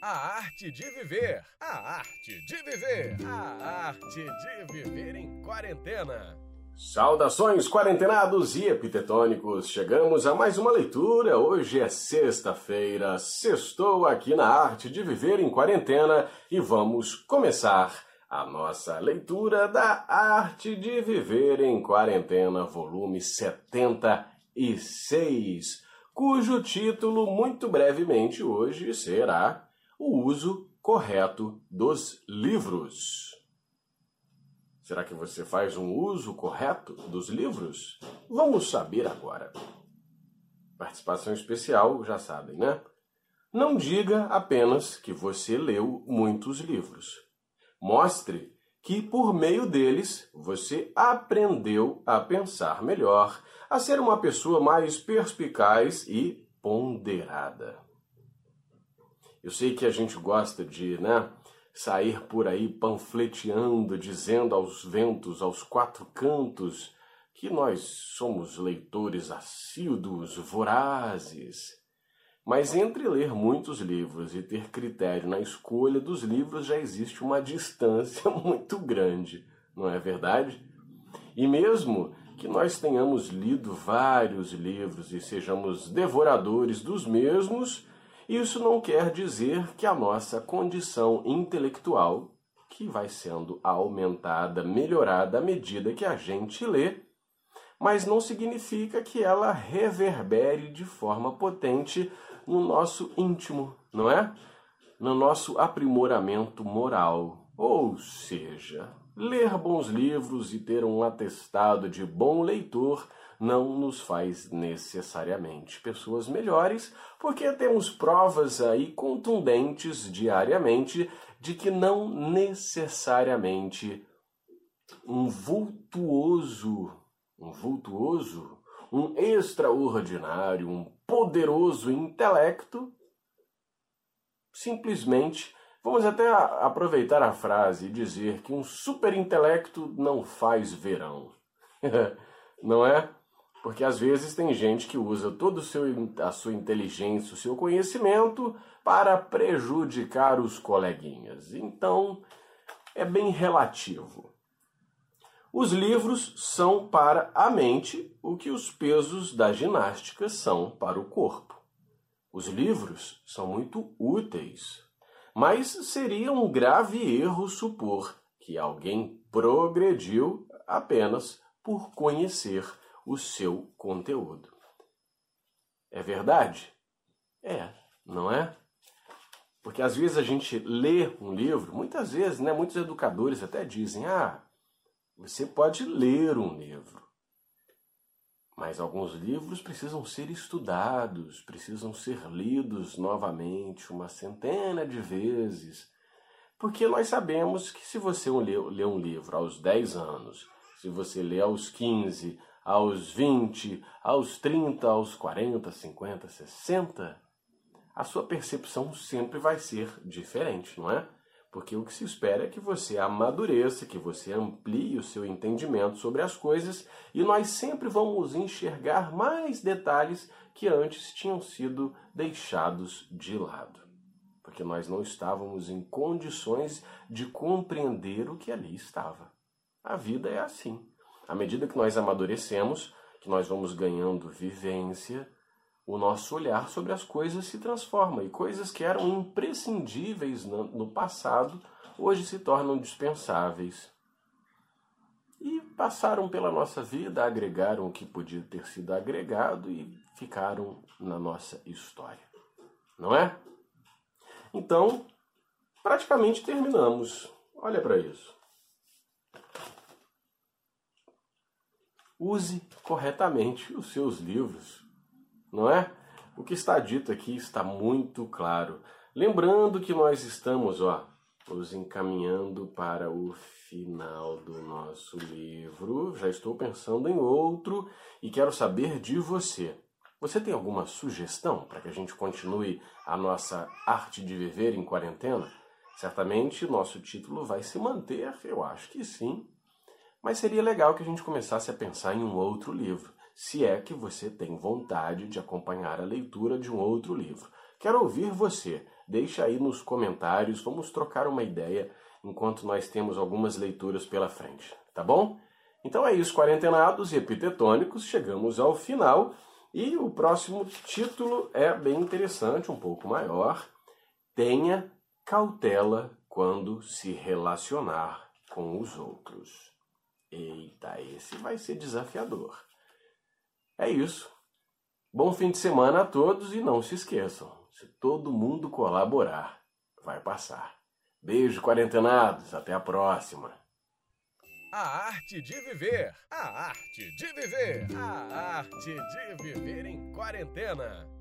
A arte de viver. A arte de viver. A arte de viver em quarentena. Saudações quarentenados e epitetônicos! Chegamos a mais uma leitura. Hoje é sexta-feira, sextou aqui na Arte de Viver em Quarentena e vamos começar a nossa leitura da Arte de Viver em Quarentena, volume 76, cujo título, muito brevemente hoje, será O Uso Correto dos Livros. Será que você faz um uso correto dos livros? Vamos saber agora. Participação especial, já sabem, né? Não diga apenas que você leu muitos livros. Mostre que por meio deles você aprendeu a pensar melhor, a ser uma pessoa mais perspicaz e ponderada. Eu sei que a gente gosta de, né, sair por aí panfleteando, dizendo aos ventos, aos quatro cantos, que nós somos leitores assíduos, vorazes. Mas entre ler muitos livros e ter critério na escolha dos livros já existe uma distância muito grande, não é verdade? E mesmo que nós tenhamos lido vários livros e sejamos devoradores dos mesmos, isso não quer dizer que a nossa condição intelectual, que vai sendo aumentada, melhorada à medida que a gente lê, mas não significa que ela reverbere de forma potente no nosso íntimo, não é? No nosso aprimoramento moral. Ou seja, ler bons livros e ter um atestado de bom leitor não nos faz necessariamente pessoas melhores, porque temos provas aí contundentes diariamente de que não necessariamente um vultuoso, um vultuoso, um extraordinário, um poderoso intelecto simplesmente Vamos até aproveitar a frase e dizer que um superintelecto não faz verão. não é? Porque às vezes tem gente que usa toda a sua inteligência, o seu conhecimento para prejudicar os coleguinhas. Então, é bem relativo. Os livros são para a mente o que os pesos da ginástica são para o corpo. Os livros são muito úteis, mas seria um grave erro supor que alguém progrediu apenas por conhecer o seu conteúdo. É verdade? É, não é? Porque às vezes a gente lê um livro, muitas vezes, né, muitos educadores até dizem: "Ah, você pode ler um livro". Mas alguns livros precisam ser estudados, precisam ser lidos novamente uma centena de vezes. Porque nós sabemos que se você lê, um livro aos 10 anos, se você lê aos 15, aos 20, aos 30, aos 40, 50, 60, a sua percepção sempre vai ser diferente, não é? Porque o que se espera é que você amadureça, que você amplie o seu entendimento sobre as coisas e nós sempre vamos enxergar mais detalhes que antes tinham sido deixados de lado. Porque nós não estávamos em condições de compreender o que ali estava. A vida é assim. À medida que nós amadurecemos, que nós vamos ganhando vivência, o nosso olhar sobre as coisas se transforma e coisas que eram imprescindíveis no passado hoje se tornam dispensáveis. E passaram pela nossa vida, agregaram o que podia ter sido agregado e ficaram na nossa história. Não é? Então, praticamente terminamos. Olha para isso. Use corretamente os seus livros, não é? O que está dito aqui está muito claro. Lembrando que nós estamos, ó, nos encaminhando para o final do nosso livro. Já estou pensando em outro e quero saber de você. Você tem alguma sugestão para que a gente continue a nossa arte de viver em quarentena? Certamente nosso título vai se manter, eu acho que sim. Mas seria legal que a gente começasse a pensar em um outro livro, se é que você tem vontade de acompanhar a leitura de um outro livro. Quero ouvir você. Deixa aí nos comentários, vamos trocar uma ideia enquanto nós temos algumas leituras pela frente, tá bom? Então é isso, quarentenados e epitetônicos, chegamos ao final e o próximo título é bem interessante, um pouco maior. Tenha cautela quando se relacionar com os outros. Eita, esse vai ser desafiador. É isso. Bom fim de semana a todos e não se esqueçam, se todo mundo colaborar, vai passar. Beijo, quarentenados, até a próxima. A arte de viver, a arte de viver, a arte de viver em quarentena.